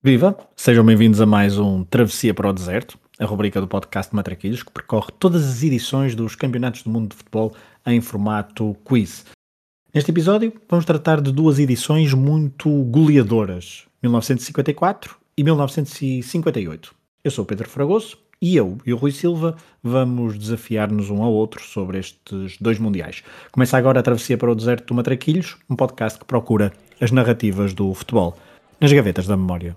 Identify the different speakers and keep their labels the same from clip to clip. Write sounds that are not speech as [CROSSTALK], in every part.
Speaker 1: Viva! Sejam bem-vindos a mais um Travessia para o Deserto, a rubrica do podcast Matraquilhos, que percorre todas as edições dos Campeonatos do Mundo de Futebol em formato quiz. Neste episódio, vamos tratar de duas edições muito goleadoras, 1954 e 1958. Eu sou o Pedro Fragoso e eu e o Rui Silva vamos desafiar-nos um ao outro sobre estes dois mundiais. Começa agora a Travessia para o Deserto do Matraquilhos, um podcast que procura as narrativas do futebol nas gavetas da memória.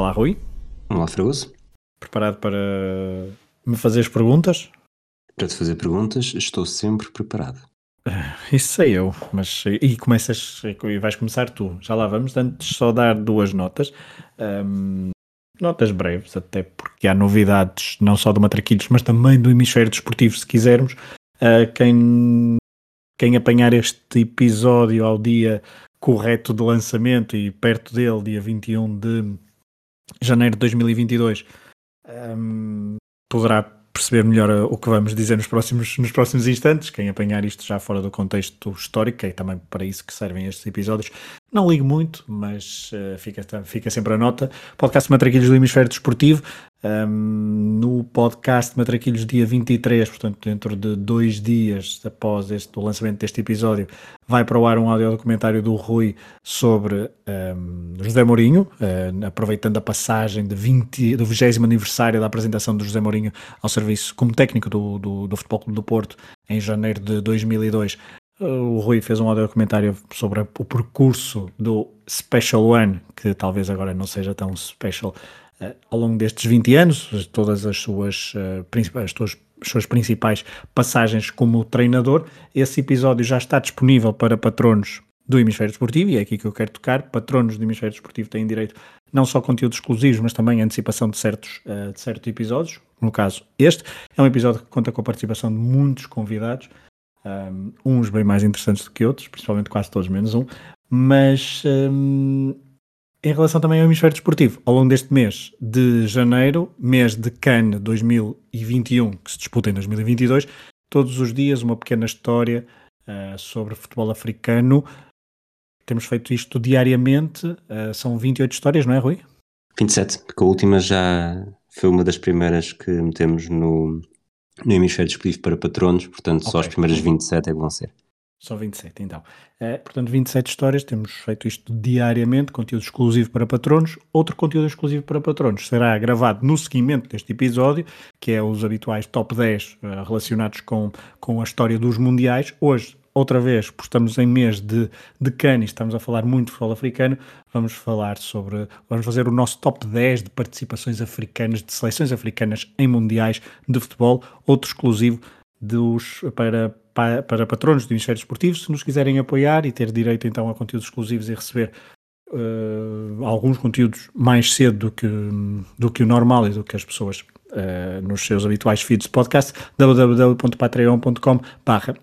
Speaker 1: Olá, Rui.
Speaker 2: Olá, Fragoso.
Speaker 1: Preparado para me fazer as perguntas?
Speaker 2: Para te fazer perguntas, estou sempre preparado. [LAUGHS]
Speaker 1: Isso sei eu, mas e começas e vais começar tu. Já lá vamos, antes só dar duas notas. Um, notas breves, até porque há novidades não só do Matraquilhos, mas também do hemisfério desportivo, se quisermos. Uh, quem, quem apanhar este episódio ao dia correto de lançamento e perto dele, dia 21 de janeiro de 2022, um, poderá perceber melhor o que vamos dizer nos próximos, nos próximos instantes. Quem apanhar isto já fora do contexto histórico, é também para isso que servem estes episódios. Não ligo muito, mas uh, fica, fica sempre a nota. Podcast Matraquilhos do Hemisfério Desportivo. Um, no podcast Matraquilhos, dia 23, portanto, dentro de dois dias após este, o lançamento deste episódio, vai para o ar um áudio documentário do Rui sobre um, José Mourinho, uh, aproveitando a passagem de 20, do 20 aniversário da apresentação do José Mourinho ao serviço como técnico do, do, do Futebol Clube do Porto em janeiro de 2002. O Rui fez um áudio documentário sobre o percurso do Special One, que talvez agora não seja tão special uh, ao longo destes 20 anos, todas as suas, uh, as suas, as suas principais passagens como treinador. Esse episódio já está disponível para patronos do Hemisfério Desportivo, e é aqui que eu quero tocar. Patronos do Hemisfério Desportivo têm direito não só a conteúdos exclusivos, mas também a antecipação de certos, uh, de certos episódios. No caso, este é um episódio que conta com a participação de muitos convidados, um, uns bem mais interessantes do que outros, principalmente quase todos menos um, mas um, em relação também ao hemisfério desportivo, ao longo deste mês de janeiro, mês de Cannes 2021, que se disputa em 2022, todos os dias uma pequena história uh, sobre futebol africano. Temos feito isto diariamente, uh, são 28 histórias, não é, Rui?
Speaker 2: 27, porque a última já foi uma das primeiras que metemos no, no hemisfério desportivo para patronos, portanto okay. só as primeiras 27 é que vão ser.
Speaker 1: Só 27, então. É, portanto, 27 histórias, temos feito isto diariamente, conteúdo exclusivo para patronos. Outro conteúdo exclusivo para patronos será gravado no seguimento deste episódio, que é os habituais top 10 uh, eh, relacionados com, com a história dos mundiais. Hoje, outra vez, porque estamos em mês de, de Cannes, estamos a falar muito de futebol africano, vamos falar sobre, vamos fazer o nosso top 10 de participações africanas, de seleções africanas em mundiais de futebol, outro exclusivo dos, para para, para patronos do Hemisfério Esportivo, se nos quiserem apoiar e ter direito então a conteúdos exclusivos e receber uh, alguns conteúdos mais cedo do que, do que o normal e do que as pessoas uh, nos seus habituais feeds de podcast, www.patreon.com barra.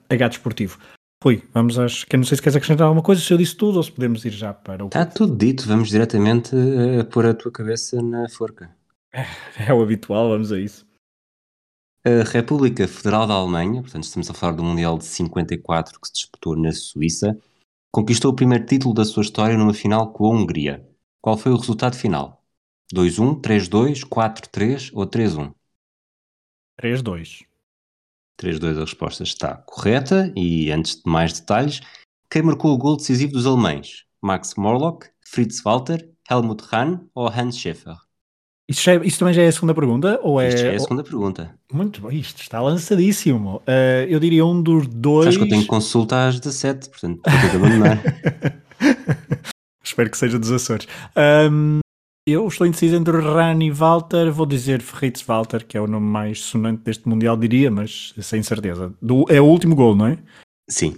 Speaker 1: Rui, vamos às... Que não sei se queres acrescentar alguma coisa, se eu disse tudo ou se podemos ir já para o...
Speaker 2: Está tudo dito, vamos diretamente a pôr a tua cabeça na forca.
Speaker 1: É, [LAUGHS] é o habitual, vamos a isso.
Speaker 2: A República Federal da Alemanha, portanto estamos a falar do Mundial de 54 que se disputou na Suíça, conquistou o primeiro título da sua história numa final com a Hungria. Qual foi o resultado final? 2-1, 3-2, 4-3 ou 3-1?
Speaker 1: 3-2.
Speaker 2: 3-2 a resposta está correta e antes de mais detalhes, quem marcou o gol decisivo dos alemães? Max Morlock, Fritz Walter, Helmut Hahn ou Hans Schäfer?
Speaker 1: Isso, é, também já é a segunda pergunta? Ou é,
Speaker 2: isto já é a segunda pergunta.
Speaker 1: Muito bem, isto está lançadíssimo. Uh, eu diria um dos dois.
Speaker 2: Acho que eu tenho consulta às 17, portanto, vou ter que abandonar. [LAUGHS]
Speaker 1: Espero que seja dos Açores. Um, eu estou indeciso entre Rani e Walter. Vou dizer Fritz Walter, que é o nome mais sonante deste Mundial, diria, mas sem certeza. Do, é o último gol, não é?
Speaker 2: Sim.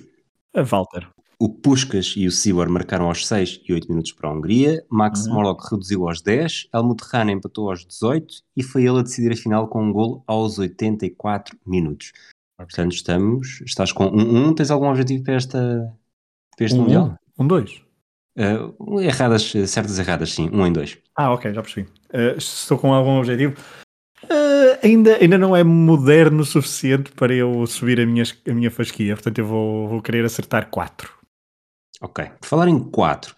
Speaker 1: A Walter.
Speaker 2: O Puskas e o Siwar marcaram aos 6 e 8 minutos para a Hungria, Max uhum. Morlock reduziu aos 10, Helmut Rahn empatou aos 18 e foi ele a decidir a final com um golo aos 84 minutos. Okay. Portanto, estamos, estás com 1-1, um, um, tens algum objetivo para, esta, para este
Speaker 1: um,
Speaker 2: Mundial?
Speaker 1: 1-2.
Speaker 2: Um, uh, erradas, certas erradas, sim, 1 um em 2.
Speaker 1: Ah, ok, já percebi. Uh, estou com algum objetivo. Uh, ainda, ainda não é moderno o suficiente para eu subir a minha, a minha fasquia, portanto eu vou, vou querer acertar 4.
Speaker 2: Ok. Por falar em 4,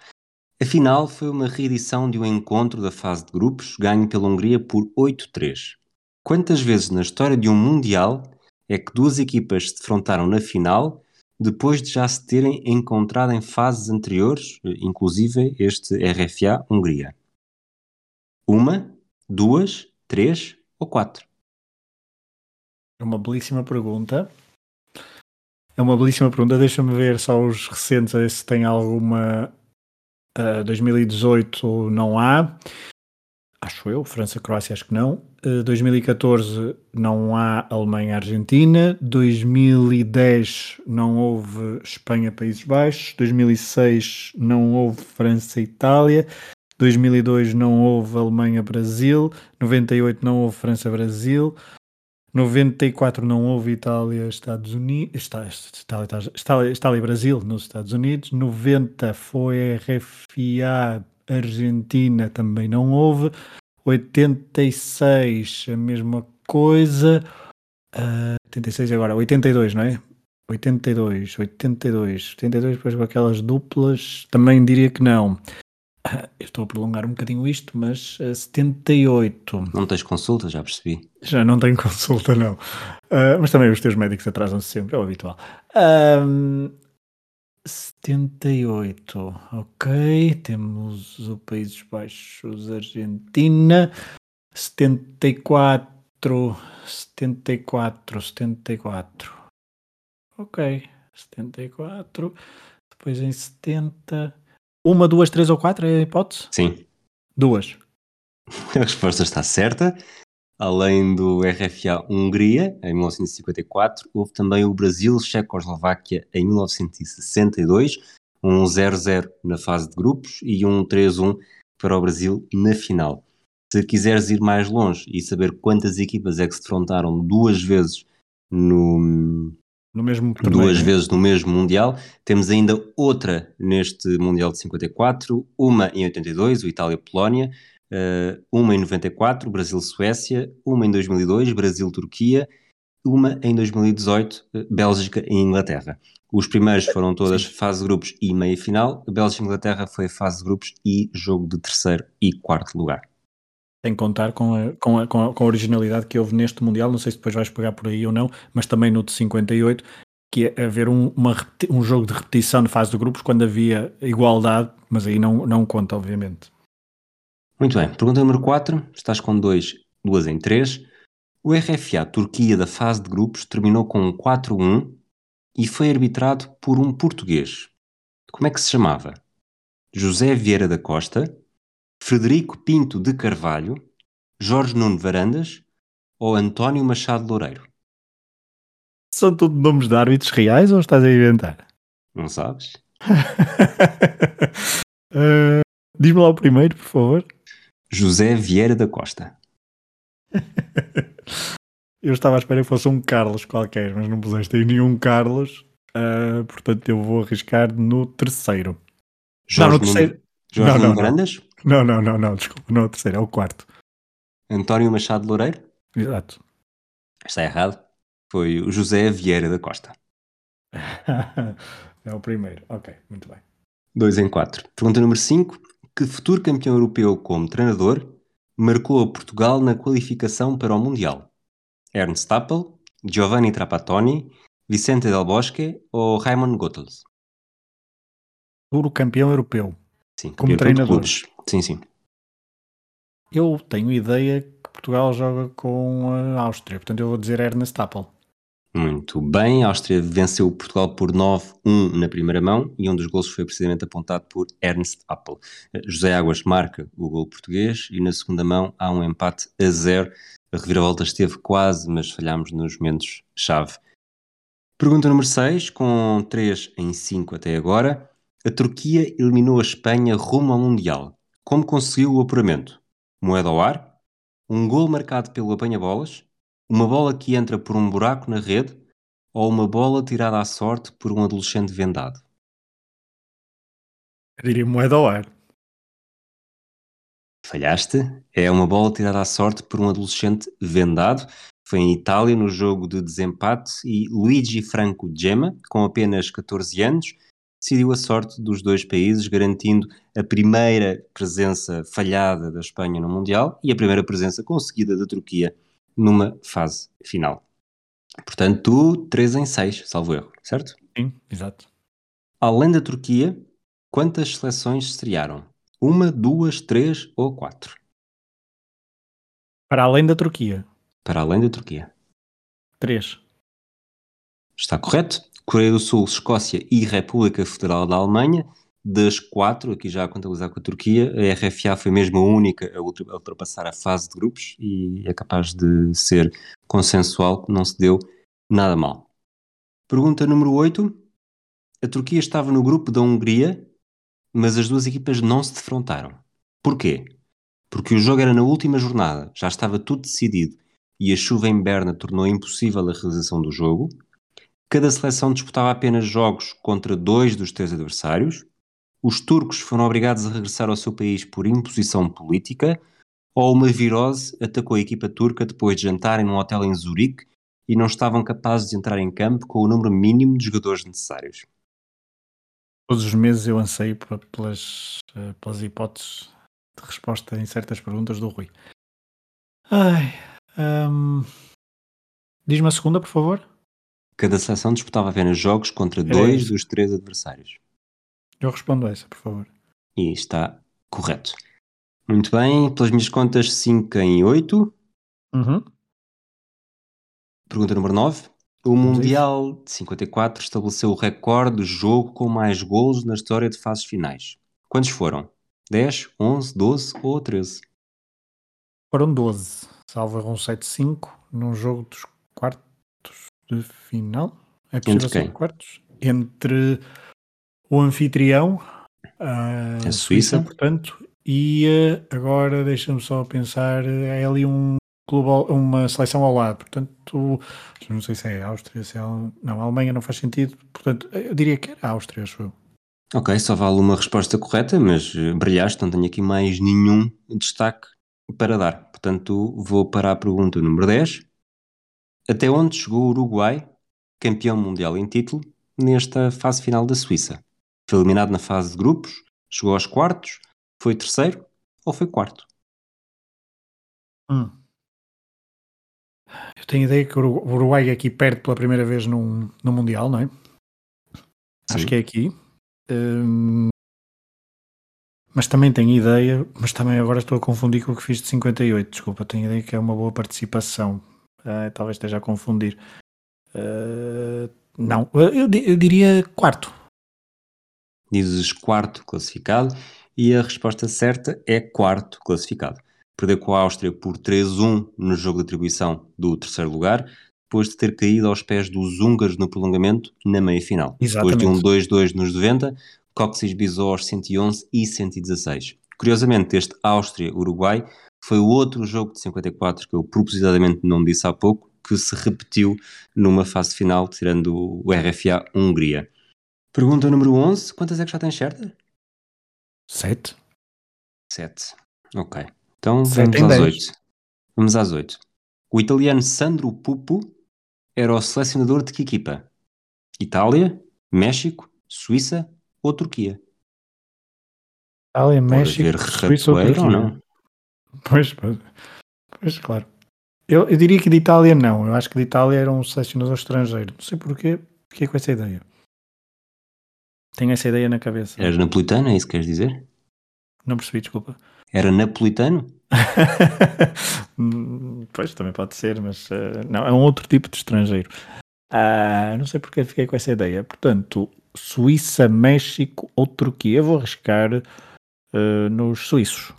Speaker 2: a final foi uma reedição de um encontro da fase de grupos ganho pela Hungria por 8-3. Quantas vezes na história de um Mundial é que duas equipas se defrontaram na final depois de já se terem encontrado em fases anteriores, inclusive este RFA Hungria? Uma, duas, três ou quatro?
Speaker 1: É uma belíssima pergunta. É uma belíssima pergunta. Deixa-me ver só os recentes, a ver se tem alguma. Uh, 2018 não há. Acho eu. França-Croácia, acho que não. Uh, 2014 não há Alemanha-Argentina. 2010 não houve Espanha-Países Baixos. 2006 não houve França-Itália. 2002 não houve Alemanha-Brasil. 98 não houve França-Brasil. 94 não houve Itália, Estados Unidos, Itália, Itália, Itália e Brasil nos Estados Unidos. 90 foi RFA Argentina, também não houve. 86 a mesma coisa. Uh, 86 agora, 82, não é? 82, 82, 82 depois com aquelas duplas, também diria que não. Eu estou a prolongar um bocadinho isto, mas uh, 78.
Speaker 2: Não tens consulta, já percebi.
Speaker 1: Já não tenho [LAUGHS] consulta, não. Uh, mas também os teus médicos atrasam-se sempre, é o habitual. Um, 78, ok. Temos o Países Baixos, Argentina. 74, 74, 74. Ok, 74. Depois em 70. Uma, duas, três ou quatro é a hipótese?
Speaker 2: Sim.
Speaker 1: Duas. [LAUGHS]
Speaker 2: A resposta está certa. Além do RFA Hungria, em 1954, houve também o Brasil-Checoslováquia em 1962, um 0-0 na fase de grupos e um 3-1 para o Brasil na final. Se quiseres ir mais longe e saber quantas equipas é que se defrontaram duas vezes no,
Speaker 1: no mesmo
Speaker 2: duas vezes no mesmo Mundial. Temos ainda outra neste Mundial de 54, uma em 82, o Itália-Polónia, uh, uma em 94, Brasil-Suécia, uma em 2002, Brasil-Turquia, uma em 2018, uh, Bélgica e Inglaterra. Os primeiros foram todas Sim. fase de grupos e meia final, a Bélgica e Inglaterra foi fase de grupos e jogo de terceiro e quarto lugar.
Speaker 1: Tem que contar com a, com, a, com, a, com a originalidade que houve neste Mundial, não sei se depois vais pegar por aí ou não, mas também no de 58, que é haver um, uma, um jogo de repetição de fase de grupos quando havia igualdade, mas aí não, não conta, obviamente.
Speaker 2: Muito bem, pergunta número 4, estás com 2, 2 em 3. O RFA Turquia da fase de grupos terminou com um 4-1 e foi arbitrado por um português. Como é que se chamava? José Vieira da Costa, Frederico Pinto de Carvalho, Jorge Nuno Varandas ou António Machado Loureiro?
Speaker 1: São tudo nomes de árbitros reais ou estás a inventar?
Speaker 2: Não sabes?
Speaker 1: uh, [LAUGHS] Diz-me lá o primeiro, por favor.
Speaker 2: José Vieira da Costa. [LAUGHS]
Speaker 1: eu estava à espera que fosse um Carlos qualquer, mas não puseste aí nenhum Carlos. Uh, portanto, eu vou arriscar no terceiro.
Speaker 2: Jorge não, no terceiro. Jorge não, não, Grandes?
Speaker 1: Não, não, não, não, desculpa, não é o terceiro, é o quarto.
Speaker 2: António Machado Loureiro?
Speaker 1: Exato.
Speaker 2: Está errado. Foi o José Vieira da Costa. [LAUGHS]
Speaker 1: é o primeiro, ok, muito bem.
Speaker 2: 2 em 4. Pergunta número 5. Que futuro campeão europeu como treinador marcou a Portugal na qualificação para o Mundial? Ernst Tappel, Giovanni Trapattoni, Vicente Del Bosque ou Raymond Goethals?
Speaker 1: Futuro campeão europeu.
Speaker 2: Sim, como treinador. Sim, sim.
Speaker 1: Eu tenho ideia que Portugal joga com a Áustria, portanto eu vou dizer Ernest Appel.
Speaker 2: Muito bem, a Áustria venceu Portugal por 9-1 na primeira mão e um dos gols foi precisamente apontado por Ernst Appel. José Águas marca o gol português e na segunda mão há um empate a zero. A reviravolta esteve quase, mas falhámos nos momentos-chave. Pergunta número 6, com 3 em 5 até agora. A Turquia eliminou a Espanha rumo ao Mundial. Como conseguiu o apuramento? Moeda ao ar? Um gol marcado pelo apanha-bolas? Uma bola que entra por um buraco na rede? Ou uma bola tirada à sorte por um adolescente vendado?
Speaker 1: Eu diria moeda ao ar.
Speaker 2: Falhaste. É uma bola tirada à sorte por um adolescente vendado. Foi em Itália no jogo de desempate e Luigi Franco Gemma, com apenas 14 anos, decidiu a sorte dos dois países, garantindo a primeira presença falhada da Espanha no Mundial e a primeira presença conseguida da Turquia numa fase final. Portanto, tu 3 em 6, salvo erro, certo?
Speaker 1: Sim, exato.
Speaker 2: Além da Turquia, quantas seleções estrearam? Uma, duas, três ou quatro?
Speaker 1: Para além da Turquia.
Speaker 2: Para além da Turquia.
Speaker 1: Três.
Speaker 2: Está correto. Coreia do Sul, Escócia e República Federal da Alemanha. Das quatro, aqui já a contabilizar com a Turquia, a RFA foi mesmo a única a ultrapassar a fase de grupos e é capaz de ser consensual que não se deu nada mal. Pergunta número 8. A Turquia estava no grupo da Hungria, mas as duas equipas não se defrontaram. Porquê? Porque o jogo era na última jornada, já estava tudo decidido e a chuva em Berna tornou impossível a realização do jogo. Cada seleção disputava apenas jogos contra dois dos três adversários. Os turcos foram obrigados a regressar ao seu país por imposição política, ou uma virose atacou a equipa turca depois de jantarem num hotel em Zurique e não estavam capazes de entrar em campo com o número mínimo de jogadores necessários.
Speaker 1: Todos os meses eu anseio pelas, eh, pelas hipóteses de resposta em certas perguntas do Rui. Ai, um... Diz-me a segunda, por favor.
Speaker 2: Cada seleção disputava apenas jogos contra dois dos três adversários.
Speaker 1: Eu respondo essa, por favor.
Speaker 2: E está correto. Muito bem, pelas minhas contas, 5 em 8.
Speaker 1: Uhum.
Speaker 2: Pergunta número 9. O Mundial de 54 estabeleceu o recorde do jogo com mais golos na história de fases finais. Quantos foram? 10, 11, 12 ou 13?
Speaker 1: Foram 12. Salvo um 7-5 num jogo dos quartos de final. É
Speaker 2: Entre quem?
Speaker 1: quartos? Entre o anfitrião, a, a Suíça. Suíça. portanto, e eh, agora deixa-me só pensar, é ali um clube, uma seleção ao lado, portanto, não sei se é a Áustria, se é a, não, a Alemanha não faz sentido, portanto, eu diria que era a Áustria, acho eu.
Speaker 2: Ok, só vale uma resposta correta, mas eh, brilhaste, não tenho aqui mais nenhum destaque para dar. Portanto, vou para a pergunta número 10. Até onde chegou o Uruguai, campeão mundial em título, nesta fase final da Suíça? Foi eliminado na fase de grupos, chegou aos quartos, foi terceiro ou foi quarto?
Speaker 1: Hum. Eu tenho ideia que o Uruguai aqui perde pela primeira vez num, no Mundial, não é? Sim. Acho que é aqui. Hum, mas também tenho ideia, mas também agora estou a confundir com o que fiz de 58. Desculpa, tenho ideia que é uma boa participação. Uh, talvez esteja a confundir. Uh, não, eu, eu, diria quarto.
Speaker 2: Dizes quarto classificado e a resposta certa é quarto classificado. Perdeu com a Áustria por 3-1 no jogo de atribuição do terceiro lugar, depois de ter caído aos pés dos húngaros no prolongamento na meia-final. Depois de um 2-2 nos 90, Cóccix bisou aos 111 e 116. Curiosamente, este Áustria-Uruguai foi o outro jogo de 54 que eu propositadamente não disse há pouco, que se repetiu numa fase final, tirando o RFA Hungria. Pergunta número 11, quantas é que já tens certas?
Speaker 1: Sete.
Speaker 2: Sete. Ok. Então Sete vamos às oito. Vamos às oito. O italiano Sandro Pupo era o selecionador de que equipa? Itália, México, Suíça ou Turquia?
Speaker 1: Itália, México, Suíça ou Turquia? Ou não? Pois, pois, pois claro. Eu, eu, diria que de Itália não. Eu acho que de Itália era um selecionador estrangeiro. Não sei porquê. Fiquei com essa ideia. Tenho essa ideia na cabeça.
Speaker 2: Era napolitano, é isso que queres dizer?
Speaker 1: Não percebi, desculpa.
Speaker 2: Era napolitano? [LAUGHS]
Speaker 1: pois, também pode ser, mas uh, não, é um outro tipo de estrangeiro. Uh, não sei porque fiquei com essa ideia. Portanto, Suíça, México ou Turquia. Eu vou arriscar uh, nos suíços.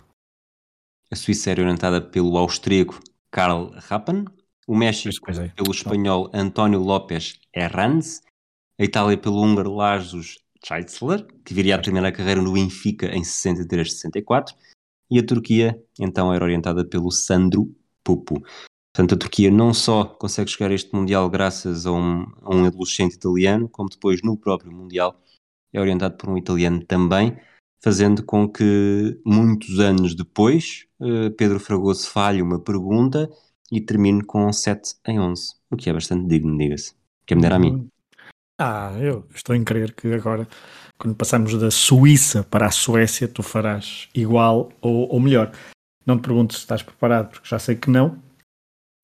Speaker 2: A Suíça era orientada pelo austríaco Karl Rappen o México
Speaker 1: é.
Speaker 2: pelo espanhol António López Herranz, a Itália pelo húngaro Lajos Scheitzler, que viria a terminar a carreira no Benfica em 63-64, e a Turquia então era orientada pelo Sandro Pupo. Portanto, a Turquia não só consegue chegar a este Mundial graças a um, a um adolescente italiano, como depois no próprio Mundial é orientado por um italiano também, fazendo com que muitos anos depois eh, Pedro Fragoso falhe uma pergunta e termine com 7 em 11, o que é bastante digno, diga-se. Que é me dera a mim.
Speaker 1: Ah, eu estou em crer que agora, quando passamos da Suíça para a Suécia, tu farás igual ou, ou melhor. Não te pergunto se estás preparado, porque já sei que não.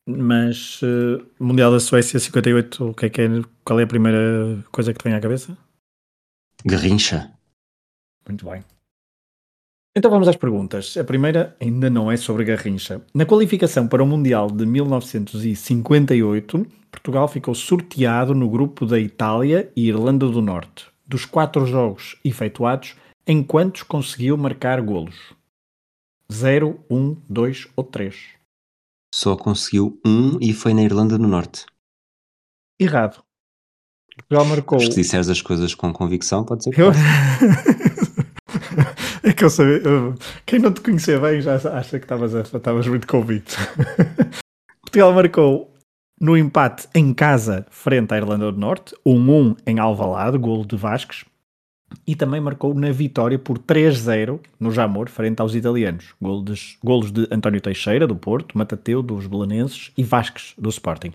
Speaker 1: Mas eh, Mundial da Suécia 58, o que é que é? Qual é a primeira coisa que te vem à cabeça?
Speaker 2: Garrincha.
Speaker 1: Muito bem. Então vamos às perguntas. A primeira ainda não é sobre Garrincha. Na qualificação para o Mundial de 1958, Portugal ficou sorteado no grupo da Itália e Irlanda do Norte. Dos quatro jogos efetuados, em quantos conseguiu marcar golos? 0, 1, 2 ou 3?
Speaker 2: Só conseguiu um e foi na Irlanda do Norte.
Speaker 1: Errado. Portugal marcou.
Speaker 2: Se disseres as coisas com convicção, pode ser que
Speaker 1: Eu... [LAUGHS] é que eu sabia. Quem não te conhecia bem já acha que estavas muito convicto. [LAUGHS] Portugal marcou no empate em casa frente à Irlanda do Norte, 1-1 em Alvalade, golo de Vasques, e também marcou na vitória por 3-0 no Jamor, frente aos italianos. Golo dos- golos de António Teixeira, do Porto, Matateu, dos Belenenses e Vasques, do Sporting.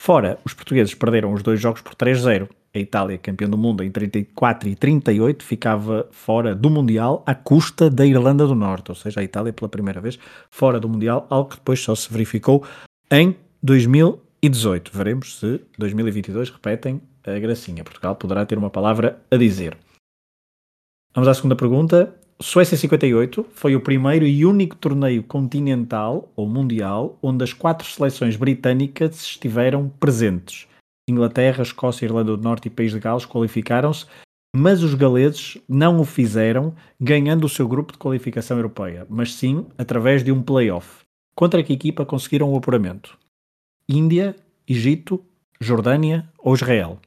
Speaker 1: Fora, os portugueses perderam os dois jogos por 3-0. A Itália, campeão do mundo em 34 e 38, ficava fora do Mundial à custa da Irlanda do Norte, ou seja, a Itália pela primeira vez fora do Mundial, algo que depois só se verificou em 2018. Veremos se 2022 repetem a gracinha. Portugal poderá ter uma palavra a dizer. Vamos à segunda pergunta. Suécia 58 foi o primeiro e único torneio continental ou mundial onde as quatro seleções britânicas estiveram presentes. Inglaterra, Escócia, Irlanda do Norte e País de Gales qualificaram-se, mas os galeses não o fizeram ganhando o seu grupo de qualificação europeia, mas sim através de um play-off. Contra que equipa conseguiram o apuramento? Índia, Egito, Jordânia ou Israel?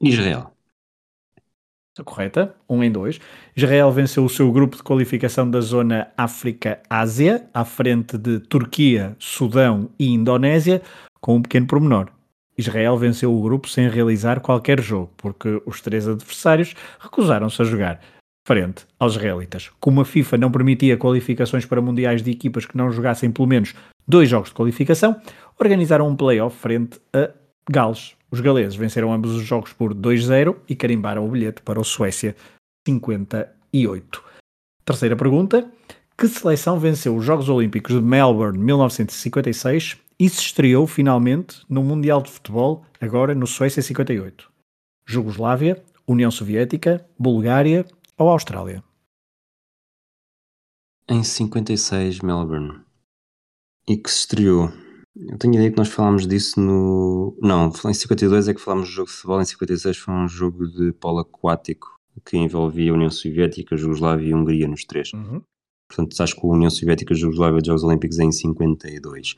Speaker 2: Israel.
Speaker 1: Está correta, um em dois. Israel venceu o seu grupo de qualificação da zona África-Ásia, à frente de Turquia, Sudão e Indonésia, com um pequeno pormenor. Israel venceu o grupo sem realizar qualquer jogo, porque os três adversários recusaram-se a jogar, frente aos israelitas. Como a FIFA não permitia qualificações para mundiais de equipas que não jogassem pelo menos dois jogos de qualificação, organizaram um play-off frente a Gales. Os galeses venceram ambos os jogos por 2-0 e carimbaram o bilhete para o Suécia 58. Terceira pergunta. Que seleção venceu os Jogos Olímpicos de Melbourne 1956 e se estreou finalmente no Mundial de Futebol, agora no Suécia 58? Jugoslávia, União Soviética, Bulgária ou Austrália?
Speaker 2: Em 56, Melbourne. E que se estreou. Eu tenho a ideia que nós falámos disso no. Não, em 52 é que falámos do jogo de futebol, em 56 foi um jogo de polo aquático que envolvia a União Soviética, a Jugoslávia e a Hungria nos três.
Speaker 1: Uhum.
Speaker 2: Portanto, acho que a União Soviética e a Jugoslávia dos Jogos Olímpicos é em 52.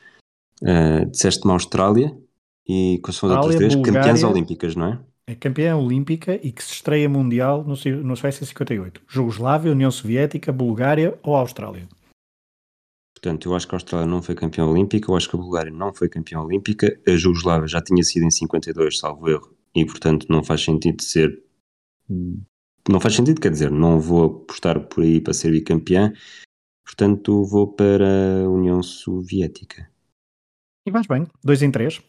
Speaker 2: Uh, Disseste-me a Austrália e quais são as outras três? Campeãs olímpicas, não é?
Speaker 1: É campeã olímpica e que se estreia mundial no, no Suécia 58. Jugoslávia, União Soviética, Bulgária ou Austrália?
Speaker 2: Portanto, eu acho que a Austrália não foi campeã olímpica, eu acho que a Bulgária não foi campeã olímpica, a Jugoslávia já tinha sido em 52, salvo erro, e portanto não faz sentido ser. Não faz sentido, quer dizer, não vou apostar por aí para ser bicampeã, portanto vou para a União Soviética.
Speaker 1: E vais bem, 2 em 3.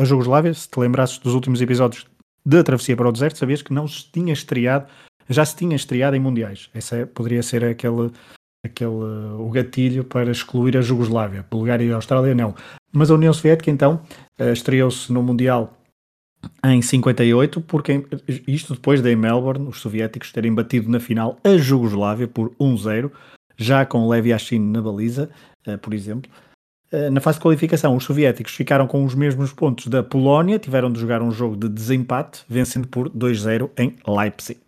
Speaker 1: A Jugoslávia, se te lembrasses dos últimos episódios da Travessia para o Deserto, sabias que não se tinha estreado, já se tinha estreado em mundiais. Esse é- poderia ser aquele, aquele o gatilho para excluir a Jugoslávia. Bulgária e Austrália não. Mas a União Soviética então eh, estreou-se no Mundial em 58, porque isto depois de Melbourne os soviéticos terem batido na final a Jugoslávia por 1-0, já com Lev Yashin na baliza, eh, por exemplo. Eh, Na fase de qualificação, os soviéticos ficaram com os mesmos pontos da Polónia, tiveram de jogar um jogo de desempate, vencendo por 2-0 em Leipzig.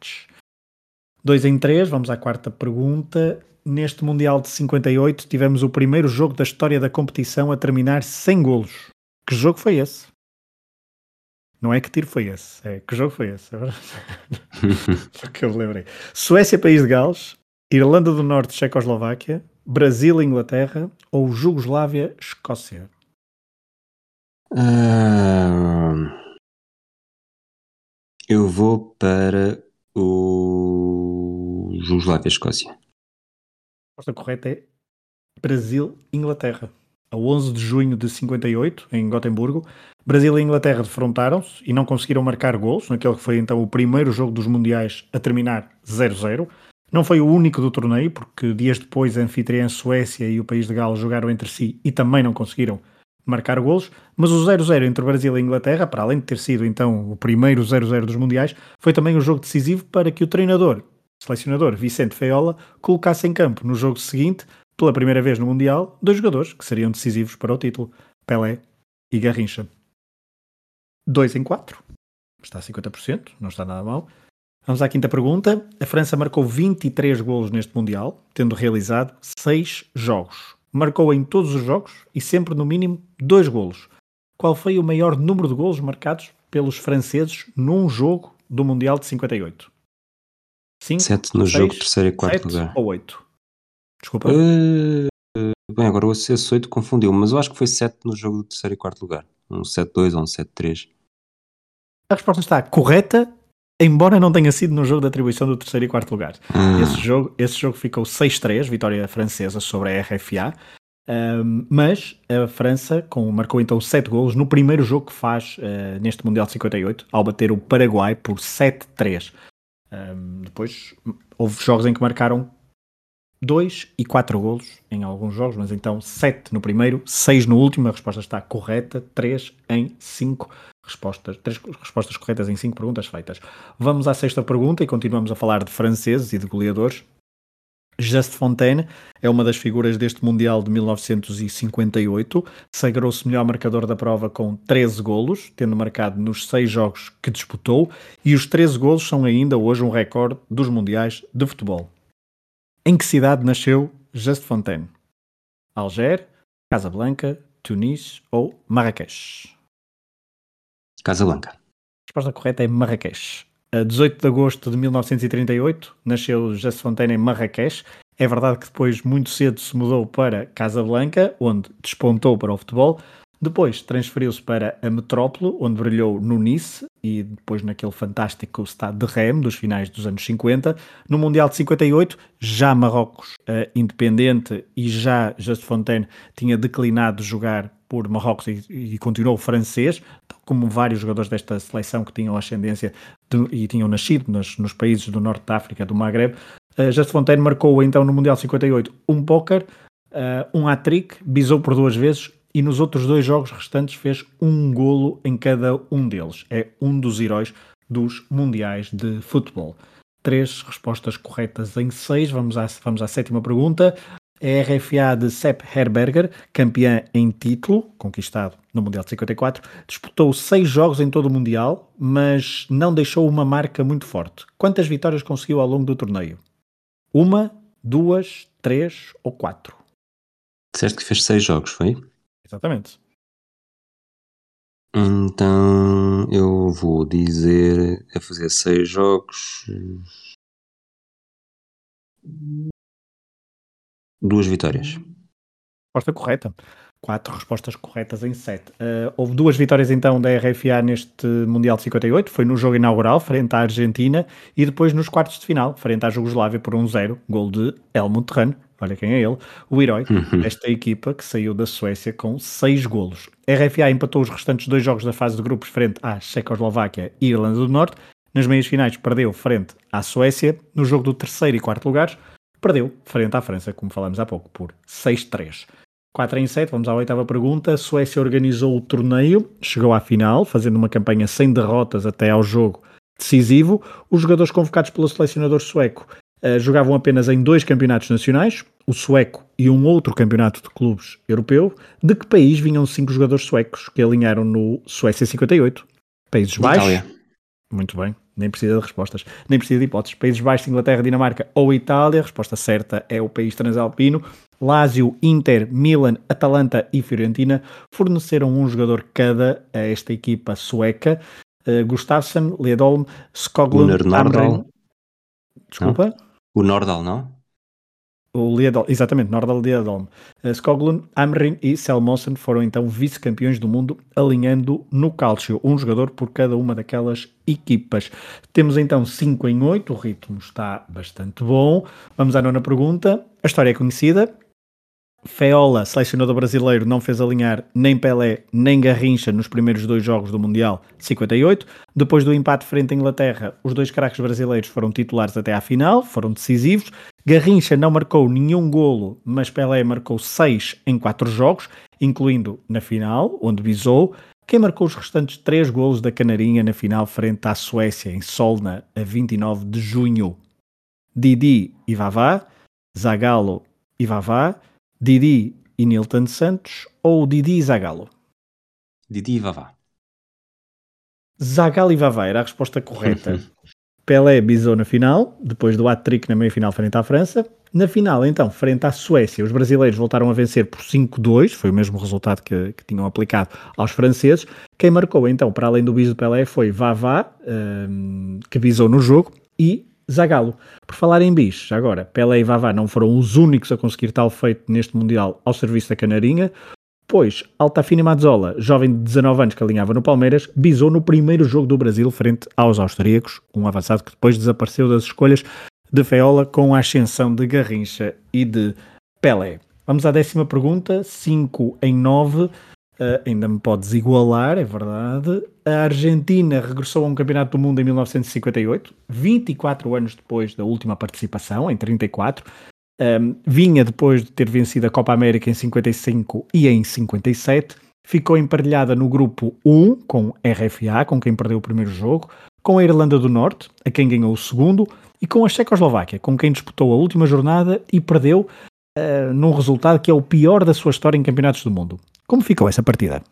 Speaker 1: 2 em 3, vamos à quarta pergunta. neste Mundial de 58 tivemos o primeiro jogo da história da competição a terminar sem golos. Que jogo foi esse? Não é que tiro foi esse, é que jogo foi esse? É [LAUGHS] que eu me lembrei. Suécia, País de Gales, Irlanda do Norte, Checoslováquia, Brasil, Inglaterra ou Jugoslávia, Escócia?
Speaker 2: Uh, eu vou para o Jugoslávia, Escócia.
Speaker 1: A resposta correta é Brasil, Inglaterra. A 11 de junho de 58, em Gotemburgo, Brasil e Inglaterra defrontaram-se e não conseguiram marcar gols, naquele que foi então o primeiro jogo dos Mundiais a terminar 0-0. Não foi o único do torneio, porque dias depois a anfitriã Suécia e o país de Gales jogaram entre si e também não conseguiram marcar golos, mas o 0-0 entre Brasil e Inglaterra, para além de ter sido então o primeiro 0-0 dos Mundiais, foi também um jogo decisivo para que o treinador, selecionador Vicente Feola, colocasse em campo no jogo seguinte, pela primeira vez no Mundial, dois jogadores que seriam decisivos para o título, Pelé e Garrincha. 2 em 4, está a 50%, não está nada mal. Vamos à quinta pergunta. A França marcou 23 golos neste Mundial, tendo realizado 6 jogos. Marcou em todos os jogos e sempre no mínimo 2 golos. Qual foi o maior número de golos marcados pelos franceses num jogo do Mundial de 58?
Speaker 2: 5, 7 no 6, jogo, terceiro e quarto lugar.
Speaker 1: ou 8? Desculpa.
Speaker 2: Uh, bem, agora o esse 8 confundiu, mas eu acho que foi 7 no jogo do terceiro e quarto lugar. Um 7-2 ou um 7-3.
Speaker 1: A resposta está correta embora não tenha sido no jogo de atribuição do terceiro e quarto lugar. Hum. Esse, jogo, esse jogo ficou 6-3, vitória francesa sobre a RFA. Um, mas a França com, marcou então 7 golos no primeiro jogo que faz uh, neste Mundial de 58, ao bater o Paraguai por 7-3. Um, depois houve jogos em que marcaram 2 e 4 golos em alguns jogos, mas então 7 no primeiro, 6 no último. A resposta está correta, 3 em 5 respostas, três respostas corretas em cinco perguntas feitas. Vamos à sexta pergunta e continuamos a falar de franceses e de goleadores. Just Fontaine é uma das figuras deste Mundial de 1958. Sagrou-se melhor marcador da prova com 13 golos, tendo marcado nos seis jogos que disputou, e os 13 golos são ainda hoje um recorde dos Mundiais de futebol. Em que cidade nasceu Just Fontaine? Alger, Casablanca, Tunis ou Marrakech?
Speaker 2: Casablanca. A
Speaker 1: resposta correta é Marrakech. A 18 de agosto de 1938 nasceu Jesse Fontaine em Marrakech. É verdade que depois, muito cedo, se mudou para Casablanca, onde despontou para o futebol. Depois transferiu-se para a metrópole, onde brilhou no Nice e depois naquele fantástico Stade de Reims dos finais dos anos 50. No Mundial de 58, já Marrocos uh, independente e já Just Fontaine tinha declinado jogar por Marrocos e, e continuou francês, como vários jogadores desta seleção que tinham ascendência de, e tinham nascido nos, nos, países do norte da África, do Maghreb. Uh, Just Fontaine marcou então no Mundial 58 um póquer, uh, um hat-trick, bisou por duas vezes e nos outros dois jogos restantes fez um golo em cada um deles. É um dos heróis dos Mundiais de Futebol. Três respostas corretas em seis. Vamos à, vamos à sétima pergunta. A RFA de Sepp Herberger, campeã em título, conquistado no Mundial de 54, disputou seis jogos em todo o Mundial, mas não deixou uma marca muito forte. Quantas vitórias conseguiu ao longo do torneio? Uma, duas, três ou quatro?
Speaker 2: Disseste que fez seis jogos, foi?
Speaker 1: Exatamente.
Speaker 2: Então eu vou dizer a fazer seis jogos duas vitórias.
Speaker 1: Resposta correta. Quatro respostas corretas em sete. Uh, houve duas vitórias então da RFA neste Mundial de 58. Foi no jogo inaugural, frente à Argentina, e depois nos quartos de final, frente à Jugoslávia por 1-0, gol de Helmut Rahn. Olha quem é ele, o herói uhum. desta equipa que saiu da Suécia com seis golos. A RFA empatou os restantes dois jogos da fase de grupos frente à Checoslováquia e Irlanda do Norte. Nas meias finais perdeu frente à Suécia. No jogo do terceiro e quarto lugares, perdeu frente à França, como falamos há pouco, por 6-3. 4 em 7, vamos à oitava pergunta. A Suécia organizou o torneio, chegou à final, fazendo uma campanha sem derrotas até ao jogo decisivo. Os jogadores convocados pelo selecionador sueco uh, jogavam apenas em dois campeonatos nacionais, o sueco e um outro campeonato de clubes europeu. De que país vinham cinco jogadores suecos que alinharam no Suécia 58? Países Baixos, Itália. Muito bem, nem precisa de respostas, nem precisa de hipóteses. Países Baixos, Inglaterra, Dinamarca ou Itália. A resposta certa é o país transalpino. Lazio, Inter, Milan, Atalanta e Fiorentina forneceram um jogador cada a esta equipa sueca. Uh, Gustafsson, Ledolm, Skoglund, Amren... Desculpa?
Speaker 2: Não. O Nordal, não?
Speaker 1: O Liedol, exatamente, Nordal Liedolm. Uh, Skoglund, Amrin e Selmosen foram então vice-campeões do mundo, alinhando no Calcio, um jogador por cada uma daquelas equipas. Temos então 5 em 8, o ritmo está bastante bom. Vamos à nona pergunta. A história é conhecida, Feola, selecionador brasileiro, não fez alinhar nem Pelé nem Garrincha nos primeiros dois jogos do Mundial 58. Depois do empate frente à Inglaterra, os dois craques brasileiros foram titulares até à final, foram decisivos. Garrincha não marcou nenhum golo, mas Pelé marcou seis em quatro jogos, incluindo na final, onde bisou. Quem marcou os restantes três golos da Canarinha na final frente à Suécia, em Solna, a 29 de junho? Didi e Vavá, Zagallo e Vavá, Didi e Nilton Santos ou Didi e Zagallo?
Speaker 2: Didi e Vavá.
Speaker 1: Zagallo e Vavá era a resposta correta. Pelé bisou na final, depois do hat-trick na meia-final frente à França. Na final, então, frente à Suécia, os brasileiros voltaram a vencer por 5-2, foi o mesmo resultado que, que, tinham aplicado aos franceses. Quem marcou, então, para além do biso do Pelé, foi Vavá, um, que bisou no jogo, e Zagallo. Por falar em bis, agora, Pelé e Vavá não foram os únicos a conseguir tal feito neste Mundial ao serviço da Canarinha, pois Altafine Mazzola, jovem de 19 anos que alinhava no Palmeiras, bisou no primeiro jogo do Brasil frente aos austríacos, um avançado que depois desapareceu das escolhas de Feola com a ascensão de Garrincha e de Pelé. Vamos à décima pergunta, 5 em 9. Uh, ainda me podes igualar, é verdade. A Argentina regressou a um campeonato do mundo em 1958, 24 anos depois da última participação, em 34. Um, vinha depois de ter vencido a Copa América em 55 e em 57. Ficou emparelhada no grupo 1 com RFA, com quem perdeu o primeiro jogo, com a Irlanda do Norte, a quem ganhou o segundo, e com a Checoslováquia, com quem disputou a última jornada e perdeu uh, num resultado que é o pior da sua história em campeonatos do mundo. Como ficou essa partida?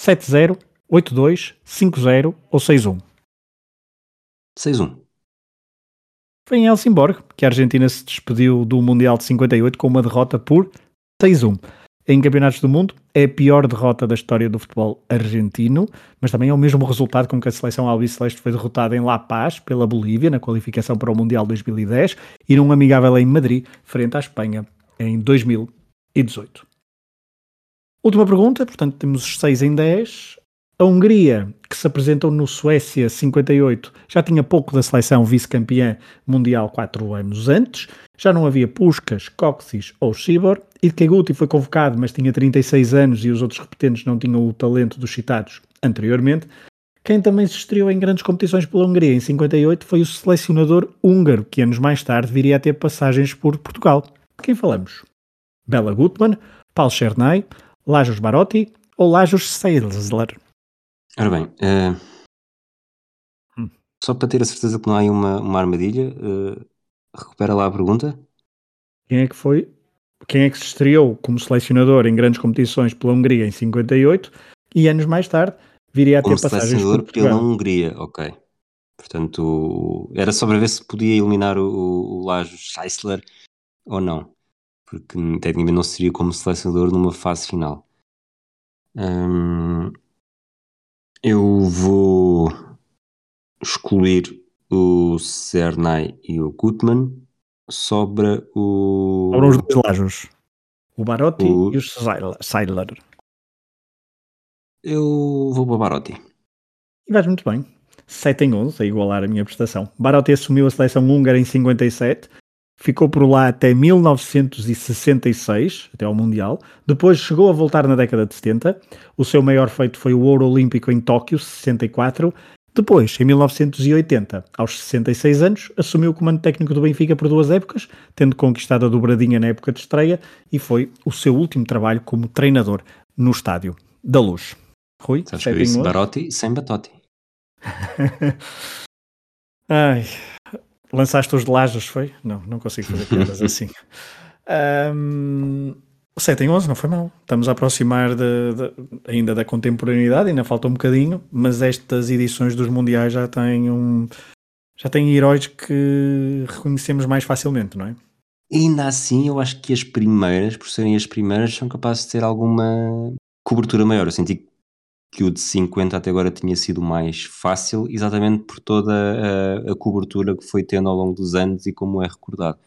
Speaker 1: 7-0, 8-2, 5-0 ou 6-1?
Speaker 2: 6-1.
Speaker 1: Foi em Helsingborg que a Argentina se despediu do Mundial de 58 com uma derrota por 6-1. Em campeonatos do mundo, é a pior derrota da história do futebol argentino, mas também é o mesmo resultado com que a seleção albiceleste foi derrotada em La Paz pela Bolívia na qualificação para o Mundial 2010 e num amigável em Madrid frente à Espanha em 2018. Última pergunta, portanto temos os 6 em 10. A Hungria, que se apresentou no Suécia 58, já tinha pouco da seleção vice-campeã mundial 4 anos antes. Já não havia Puskas, Coxis ou Shibor. Keguti foi convocado, mas tinha 36 anos e os outros repetentes não tinham o talento dos citados anteriormente. Quem também se estreou em grandes competições pela Hungria em 58 foi o selecionador húngaro, que anos mais tarde viria a ter passagens por Portugal. De quem falamos? Bela Gutmann, Paul Chernay, Lajos Barotti ou Lajos Seidler?
Speaker 2: Ora bem, uh, hum. só para ter a certeza que não há uma, uma armadilha, uh, recupera lá a pergunta.
Speaker 1: Quem é que foi? Quem é que se estreou como selecionador em grandes competições pela Hungria em 58 e anos mais tarde viria a ter como passagens por Portugal.
Speaker 2: pela Hungria, ok. Portanto, era só para ver se podia eliminar o, o Lajos Scheissler ou não porque tecnicamente não seria como selecionador numa fase final. Hum, eu vou excluir o Cernay e o Gutmann. Sobra o.
Speaker 1: Sobram os dois Lajos. O Barotti o... e o Seidler.
Speaker 2: Eu vou para o Barotti.
Speaker 1: E vais muito bem. 7 em 11, a igualar a minha prestação. Barotti assumiu a seleção húngara em 57 ficou por lá até 1966, até ao Mundial. Depois chegou a voltar na década de 70. O seu maior feito foi o ouro olímpico em Tóquio, 64. Depois, em 1980, aos 66 anos, assumiu o comando técnico do Benfica por duas épocas, tendo conquistado a dobradinha na época de estreia, e foi o seu último trabalho como treinador no Estádio da Luz. Rui,
Speaker 2: Sabes que eu disse Barotti sem Batotti. [LAUGHS]
Speaker 1: Ai, Lançaste os de Lajas, foi? Não, não consigo fazer piadas [LAUGHS] assim. Um, 7 em 11 não foi mal. Estamos a aproximar de, de, ainda da contemporaneidade, ainda falta um bocadinho, mas estas edições dos Mundiais já têm um. Já têm heróis que reconhecemos mais facilmente, não é?
Speaker 2: ainda assim, eu acho que as primeiras, por serem as primeiras, são capazes de ter alguma cobertura maior. Eu senti que o de 50 até agora tinha sido mais fácil, exatamente por toda a, a cobertura que foi tendo ao longo dos anos e como é recordado.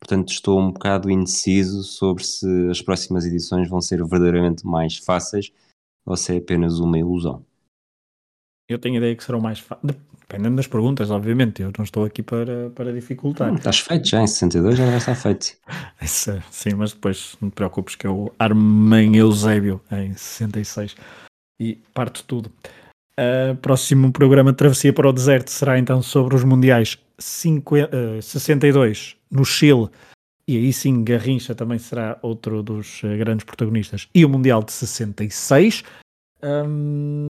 Speaker 2: Portanto, estou um bocado indeciso sobre se as próximas edições vão ser verdadeiramente mais fáceis ou se é apenas uma ilusão.
Speaker 1: Eu tenho a ideia que serão mais fáceis. Dependendo das perguntas, obviamente. Eu não estou aqui para, para dificultar. Hum,
Speaker 2: estás feito já, em 62 já vai estar feito. [LAUGHS]
Speaker 1: Essa, sim, mas depois não te preocupes que eu é armo em Eusébio em 66 e parto tudo. Uh, próximo programa Travessia para o Deserto será então sobre os Mundiais 50, uh, 62 no Chile, e aí sim Garrincha também será outro dos uh, grandes protagonistas, e o Mundial de 66. Um,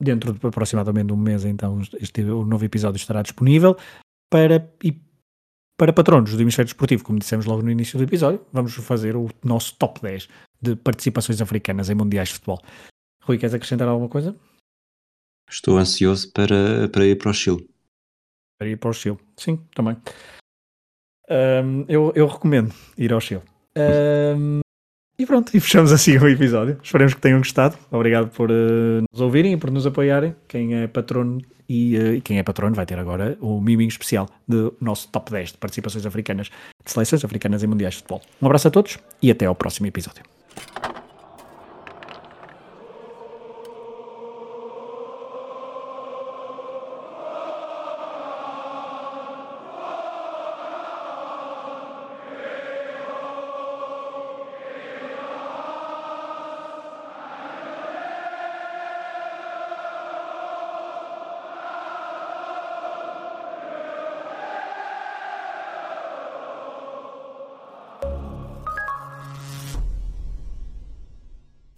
Speaker 1: dentro de aproximadamente um mês, então, este, o novo episódio estará disponível para, e para patronos do Hemisfério Desportivo, como dissemos logo no início do episódio, vamos fazer o nosso top 10 de participações africanas em Mundiais de Futebol. Rui, queres acrescentar alguma coisa?
Speaker 2: Estou ansioso para, para ir para o Chile.
Speaker 1: Para ir para o Chile, sim, também. Um, eu, eu recomendo ir ao Chile. Um, e pronto, e fechamos assim o episódio. Esperemos que tenham gostado. Obrigado por uh, nos ouvirem e por nos apoiarem. Quem é patrono e, uh, quem é patrono vai ter agora o miminho especial do nosso top 10 de participações africanas, de seleções africanas em mundiais de futebol. Um abraço a todos e até ao próximo episódio.